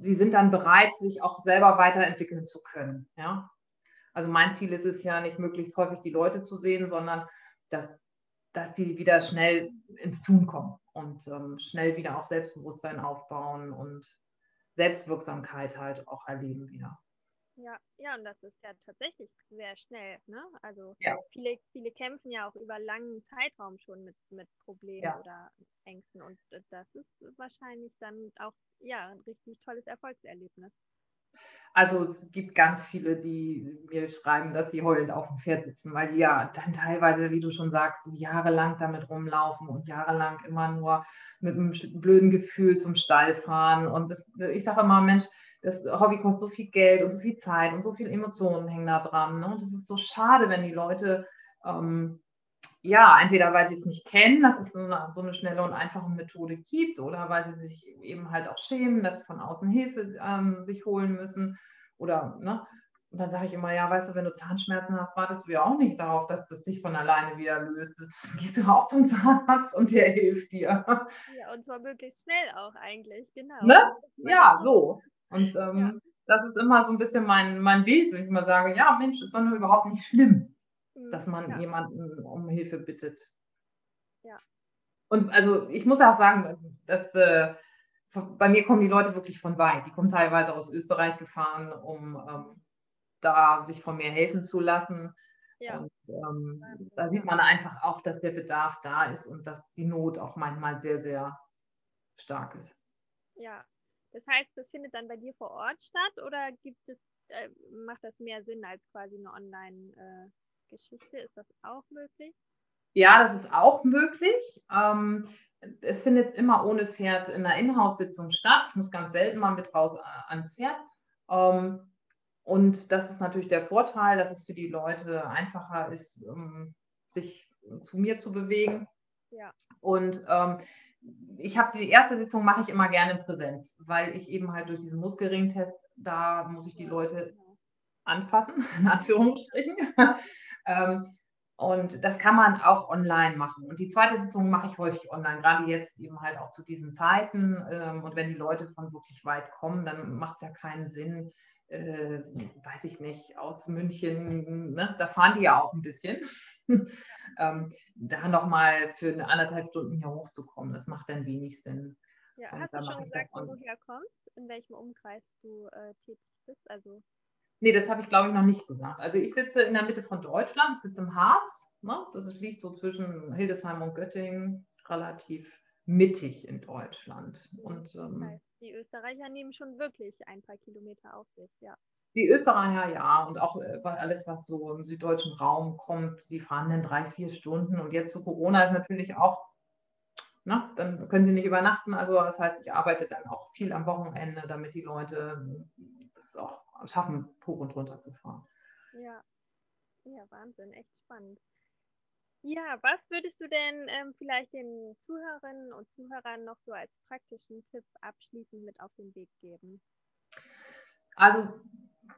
sie sind dann bereit, sich auch selber weiterentwickeln zu können. Ja? Also mein Ziel ist es ja nicht möglichst häufig die Leute zu sehen, sondern dass dass die wieder schnell ins Tun kommen und ähm, schnell wieder auch Selbstbewusstsein aufbauen und Selbstwirksamkeit halt auch erleben wieder. Ja, ja, und das ist ja tatsächlich sehr schnell, ne? Also ja. viele, viele kämpfen ja auch über langen Zeitraum schon mit, mit Problemen ja. oder Ängsten und das ist wahrscheinlich dann auch ja ein richtig tolles Erfolgserlebnis. Also es gibt ganz viele, die mir schreiben, dass sie heulend auf dem Pferd sitzen, weil die ja dann teilweise, wie du schon sagst, jahrelang damit rumlaufen und jahrelang immer nur mit einem blöden Gefühl zum Stall fahren. Und das, ich sage immer, Mensch, das Hobby kostet so viel Geld und so viel Zeit und so viele Emotionen hängen da dran. Ne? Und es ist so schade, wenn die Leute ähm, ja, entweder weil sie es nicht kennen, dass es so eine, so eine, schnelle und einfache Methode gibt, oder weil sie sich eben halt auch schämen, dass sie von außen Hilfe ähm, sich holen müssen. Oder, ne? Und dann sage ich immer, ja, weißt du, wenn du Zahnschmerzen hast, wartest du ja auch nicht darauf, dass das dich von alleine wieder löst. Jetzt gehst du auch zum Zahnarzt und der hilft dir. Ja, und zwar möglichst schnell auch eigentlich, genau. Ne? Ja, so. Und ähm, ja. das ist immer so ein bisschen mein, mein Bild, wenn ich immer sage, ja, Mensch, ist doch nur überhaupt nicht schlimm dass man ja. jemanden um Hilfe bittet. Ja. Und also ich muss auch sagen, dass äh, bei mir kommen die Leute wirklich von weit. Die kommen teilweise aus Österreich gefahren, um ähm, da sich von mir helfen zu lassen. Ja. Und ähm, da sieht man einfach auch, dass der Bedarf da ist und dass die Not auch manchmal sehr, sehr stark ist. Ja, das heißt, das findet dann bei dir vor Ort statt oder gibt es, äh, macht das mehr Sinn als quasi eine Online- äh. Ist das auch möglich? Ja, das ist auch möglich. Ähm, es findet immer ohne Pferd in einer Inhouse-Sitzung statt. Ich muss ganz selten mal mit raus äh, ans Pferd. Ähm, und das ist natürlich der Vorteil, dass es für die Leute einfacher ist, um sich zu mir zu bewegen. Ja. Und ähm, ich habe die erste Sitzung mache ich immer gerne in Präsenz, weil ich eben halt durch diesen Muskelring-Test, da muss ich die Leute anfassen, *laughs* in Anführungsstrichen. *laughs* Ähm, und das kann man auch online machen. Und die zweite Sitzung mache ich häufig online, gerade jetzt eben halt auch zu diesen Zeiten. Ähm, und wenn die Leute von wirklich weit kommen, dann macht es ja keinen Sinn, äh, weiß ich nicht, aus München, ne? da fahren die ja auch ein bisschen, *laughs* ähm, da nochmal für eine anderthalb Stunden hier hochzukommen. Das macht dann wenig Sinn. Ja, und hast du schon gesagt, wo du herkommst, in welchem Umkreis du äh, tätig bist? Also Nee, das habe ich glaube ich noch nicht gesagt. Also ich sitze in der Mitte von Deutschland, ich sitze im Harz. Ne? Das ist, liegt so zwischen Hildesheim und Göttingen, relativ mittig in Deutschland. Und, ähm, die Österreicher nehmen schon wirklich ein paar Kilometer auf sich, ja. Die Österreicher ja, und auch äh, alles, was so im süddeutschen Raum kommt, die fahren dann drei, vier Stunden. Und jetzt zu Corona ist natürlich auch, na, ne, dann können sie nicht übernachten. Also das heißt, ich arbeite dann auch viel am Wochenende, damit die Leute das auch schaffen, hoch und runter zu fahren. Ja, ja, Wahnsinn, echt spannend. Ja, was würdest du denn ähm, vielleicht den Zuhörerinnen und Zuhörern noch so als praktischen Tipp abschließend mit auf den Weg geben? Also,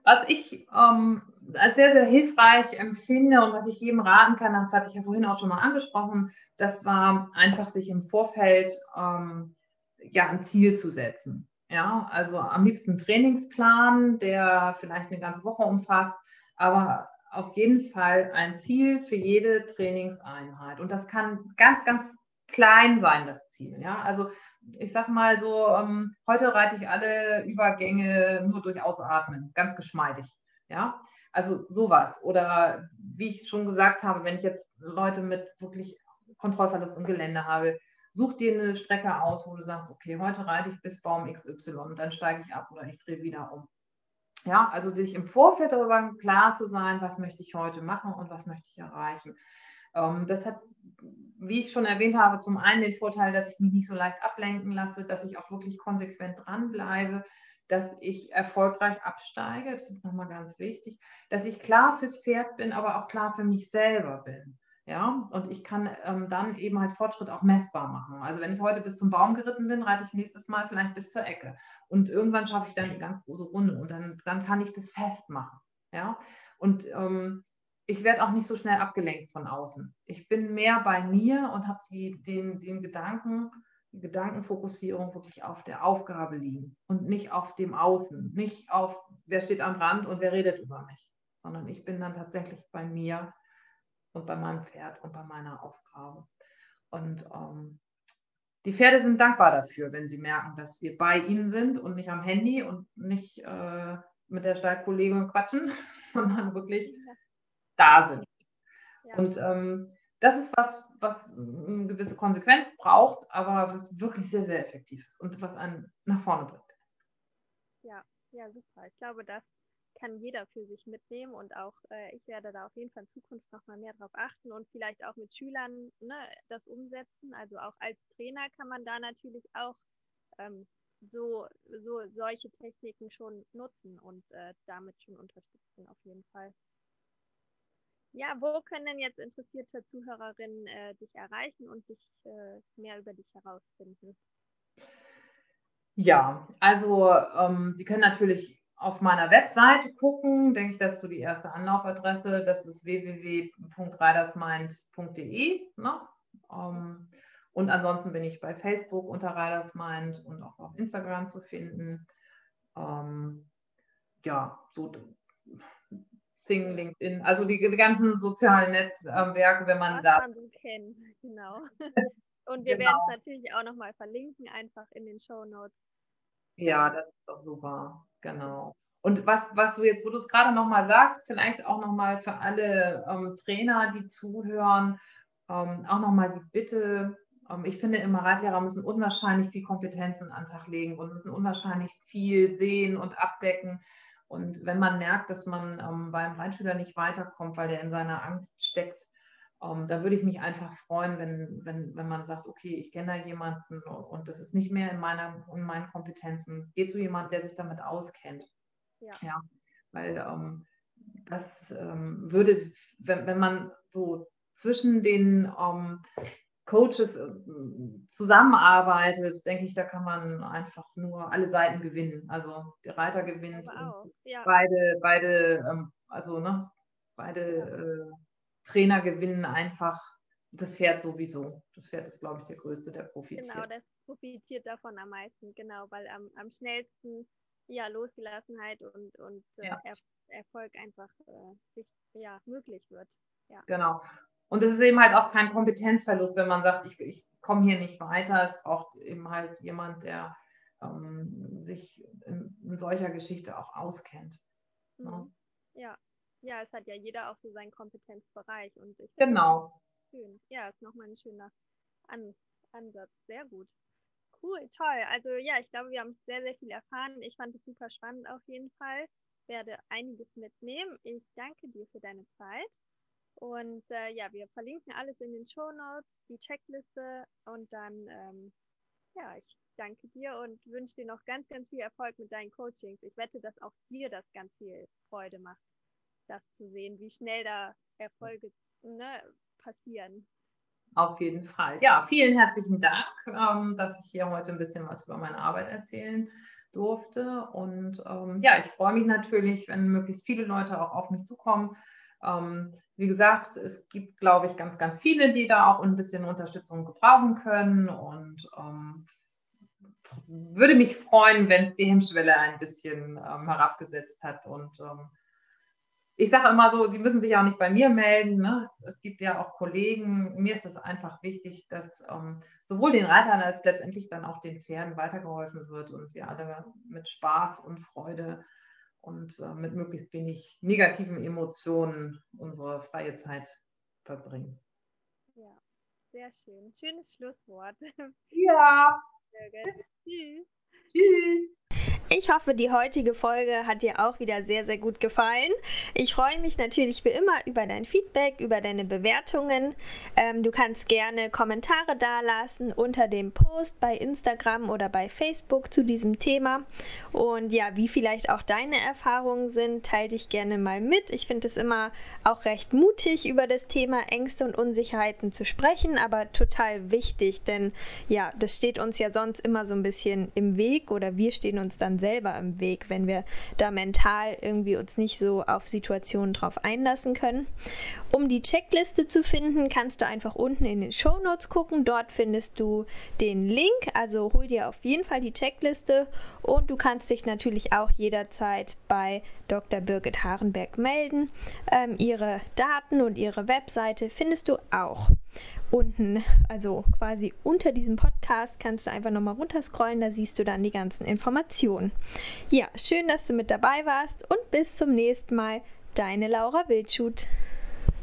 was ich ähm, als sehr, sehr hilfreich empfinde und was ich jedem raten kann, das hatte ich ja vorhin auch schon mal angesprochen, das war einfach sich im Vorfeld ähm, ja, ein Ziel zu setzen. Ja, also am liebsten Trainingsplan, der vielleicht eine ganze Woche umfasst, aber auf jeden Fall ein Ziel für jede Trainingseinheit. Und das kann ganz, ganz klein sein, das Ziel. Ja, also ich sag mal so, ähm, heute reite ich alle Übergänge nur durch Ausatmen, ganz geschmeidig. Ja, also sowas. Oder wie ich schon gesagt habe, wenn ich jetzt Leute mit wirklich Kontrollverlust im Gelände habe, such dir eine Strecke aus, wo du sagst, okay, heute reite ich bis Baum XY und dann steige ich ab oder ich drehe wieder um. Ja, also sich im Vorfeld darüber klar zu sein, was möchte ich heute machen und was möchte ich erreichen. Ähm, das hat, wie ich schon erwähnt habe, zum einen den Vorteil, dass ich mich nicht so leicht ablenken lasse, dass ich auch wirklich konsequent dranbleibe, dass ich erfolgreich absteige, das ist nochmal ganz wichtig, dass ich klar fürs Pferd bin, aber auch klar für mich selber bin. Ja, und ich kann ähm, dann eben halt Fortschritt auch messbar machen. Also wenn ich heute bis zum Baum geritten bin, reite ich nächstes Mal vielleicht bis zur Ecke. Und irgendwann schaffe ich dann eine ganz große Runde und dann, dann kann ich das festmachen. Ja, und ähm, ich werde auch nicht so schnell abgelenkt von außen. Ich bin mehr bei mir und habe die, den, den Gedanken, die Gedankenfokussierung wirklich auf der Aufgabe liegen und nicht auf dem Außen, nicht auf, wer steht am Rand und wer redet über mich, sondern ich bin dann tatsächlich bei mir und bei meinem Pferd und bei meiner Aufgabe. Und ähm, die Pferde sind dankbar dafür, wenn sie merken, dass wir bei ihnen sind und nicht am Handy und nicht äh, mit der Stallkollegin quatschen, *laughs* sondern wirklich da sind. Ja. Und ähm, das ist was, was eine gewisse Konsequenz braucht, aber was wirklich sehr, sehr effektiv ist und was einen nach vorne bringt. Ja, ja, super. Ich glaube, das kann jeder für sich mitnehmen und auch äh, ich werde da auf jeden Fall in Zukunft nochmal mehr drauf achten und vielleicht auch mit Schülern ne, das umsetzen. Also auch als Trainer kann man da natürlich auch ähm, so, so solche Techniken schon nutzen und äh, damit schon unterstützen auf jeden Fall. Ja, wo können denn jetzt interessierte Zuhörerinnen äh, dich erreichen und dich äh, mehr über dich herausfinden? Ja, also ähm, Sie können natürlich auf meiner Webseite gucken, denke ich, das ist so die erste Anlaufadresse. Das ist www.ridersmind.de. Ne? Ähm, und ansonsten bin ich bei Facebook unter Ridersmind und auch auf Instagram zu finden. Ähm, ja, so Sing, LinkedIn, also die, die ganzen sozialen Netzwerke, wenn man Was da. Man so kennt, *laughs* genau. Und wir genau. werden es natürlich auch nochmal verlinken, einfach in den Show Notes. Ja, das ist doch super. Genau. Und was, was du jetzt, wo du es gerade nochmal sagst, vielleicht auch nochmal für alle ähm, Trainer, die zuhören, ähm, auch nochmal die Bitte, ähm, ich finde immer, Reitlehrer müssen unwahrscheinlich viel Kompetenzen an den Tag legen und müssen unwahrscheinlich viel sehen und abdecken. Und wenn man merkt, dass man ähm, beim Reitschüler nicht weiterkommt, weil der in seiner Angst steckt, ähm, da würde ich mich einfach freuen, wenn, wenn, wenn man sagt, okay, ich kenne da jemanden und das ist nicht mehr in, meiner, in meinen Kompetenzen. Geht zu jemandem, der sich damit auskennt. Ja. ja weil ähm, das ähm, würde, wenn, wenn man so zwischen den ähm, Coaches äh, zusammenarbeitet, denke ich, da kann man einfach nur alle Seiten gewinnen. Also der Reiter gewinnt, ja. beide, beide, ähm, also ne, beide äh, Trainer gewinnen einfach das Pferd sowieso. Das Pferd ist, glaube ich, der größte, der profitiert. Genau, das profitiert davon am meisten, genau, weil am, am schnellsten ja Losgelassenheit und, und äh, ja. er Erfolg einfach äh, sich, ja, möglich wird. Ja. Genau. Und es ist eben halt auch kein Kompetenzverlust, wenn man sagt, ich, ich komme hier nicht weiter. Es braucht eben halt jemand, der ähm, sich in, in, solcher Geschichte auch auskennt. Ne? Mhm. Ja, ja, es hat ja jeder auch so seinen Kompetenzbereich. Und ich genau. Schön. Ja, ist nochmal ein schöner An Ansatz. Sehr gut. Cool, toll. Also ja, ich glaube, wir haben sehr, sehr viel erfahren. Ich fand es super spannend auf jeden Fall. Werde einiges mitnehmen. Ich danke dir für deine Zeit. Und äh, ja, wir verlinken alles in den Show Notes, die Checkliste und dann, ähm, ja, ich danke dir und wünsche dir noch ganz, ganz viel Erfolg mit deinen Coachings. Ich wette, dass auch dir das ganz viel Freude macht das zu sehen, wie schnell da Erfolge ne, passieren. Auf jeden Fall. Ja, vielen herzlichen Dank, ähm, dass ich hier heute ein bisschen was über meine Arbeit erzählen durfte. Und ähm, ja, ich freue mich natürlich, wenn möglichst viele Leute auch auf mich zukommen. Ähm, wie gesagt, es gibt, glaube ich, ganz, ganz viele, die da auch ein bisschen Unterstützung gebrauchen können. Und ähm, würde mich freuen, wenn die Hemmschwelle ein bisschen ähm, herabgesetzt hat und ähm, ich sage immer so, die müssen sich auch nicht bei mir melden. Ne? Es, es, gibt ja auch Kollegen. Mir ist es einfach wichtig, dass ähm, sowohl den Reitern als letztendlich dann auch den Pferden weitergeholfen wird und wir alle mit Spaß und Freude und äh, mit möglichst wenig negativen Emotionen unsere freie Zeit verbringen. Ja, sehr schön. Schönes Schlusswort. Ja. *laughs* Tschüss. Tschüss. Ich hoffe, die heutige Folge hat dir auch wieder sehr, sehr gut gefallen. Ich freue mich natürlich wie immer über dein Feedback, über deine Bewertungen. Ähm, du kannst gerne Kommentare dalassen unter dem Post bei Instagram oder bei Facebook zu diesem Thema. Und ja, wie vielleicht auch deine Erfahrungen sind, teile dich gerne mal mit. Ich finde es immer auch recht mutig, über das Thema Ängste und Unsicherheiten zu sprechen, aber total wichtig, denn ja, das steht uns ja sonst immer so ein bisschen im Weg oder wir stehen uns dann selber im Weg, wenn wir da mental irgendwie uns nicht so auf Situationen drauf einlassen können. Um die Checkliste zu finden, kannst du einfach unten in den Show Notes gucken. Dort findest du den Link. Also hol dir auf jeden Fall die Checkliste und du kannst dich natürlich auch jederzeit bei Dr. Birgit Harenberg melden. Ähm, ihre Daten und ihre Webseite findest du auch unten, also quasi unter diesem Podcast, kannst du einfach nochmal runterscrollen, da siehst du dann die ganzen Informationen. Ja, schön, dass du mit dabei warst und bis zum nächsten Mal. Deine Laura Wildschut.